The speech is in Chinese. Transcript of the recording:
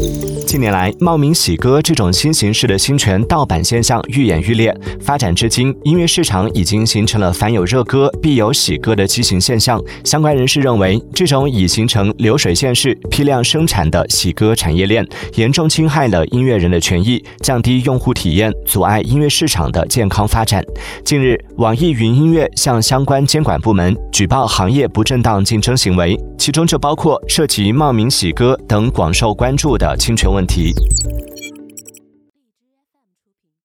Thank you. 近年来，冒名洗歌这种新形式的侵权盗版现象愈演愈烈。发展至今，音乐市场已经形成了凡有热歌必有洗歌的畸形现象。相关人士认为，这种已形成流水线式批量生产的洗歌产业链，严重侵害了音乐人的权益，降低用户体验，阻碍音乐市场的健康发展。近日，网易云音乐向相关监管部门举报行业不正当竞争行为，其中就包括涉及冒名洗歌等广受关注的侵权问问题。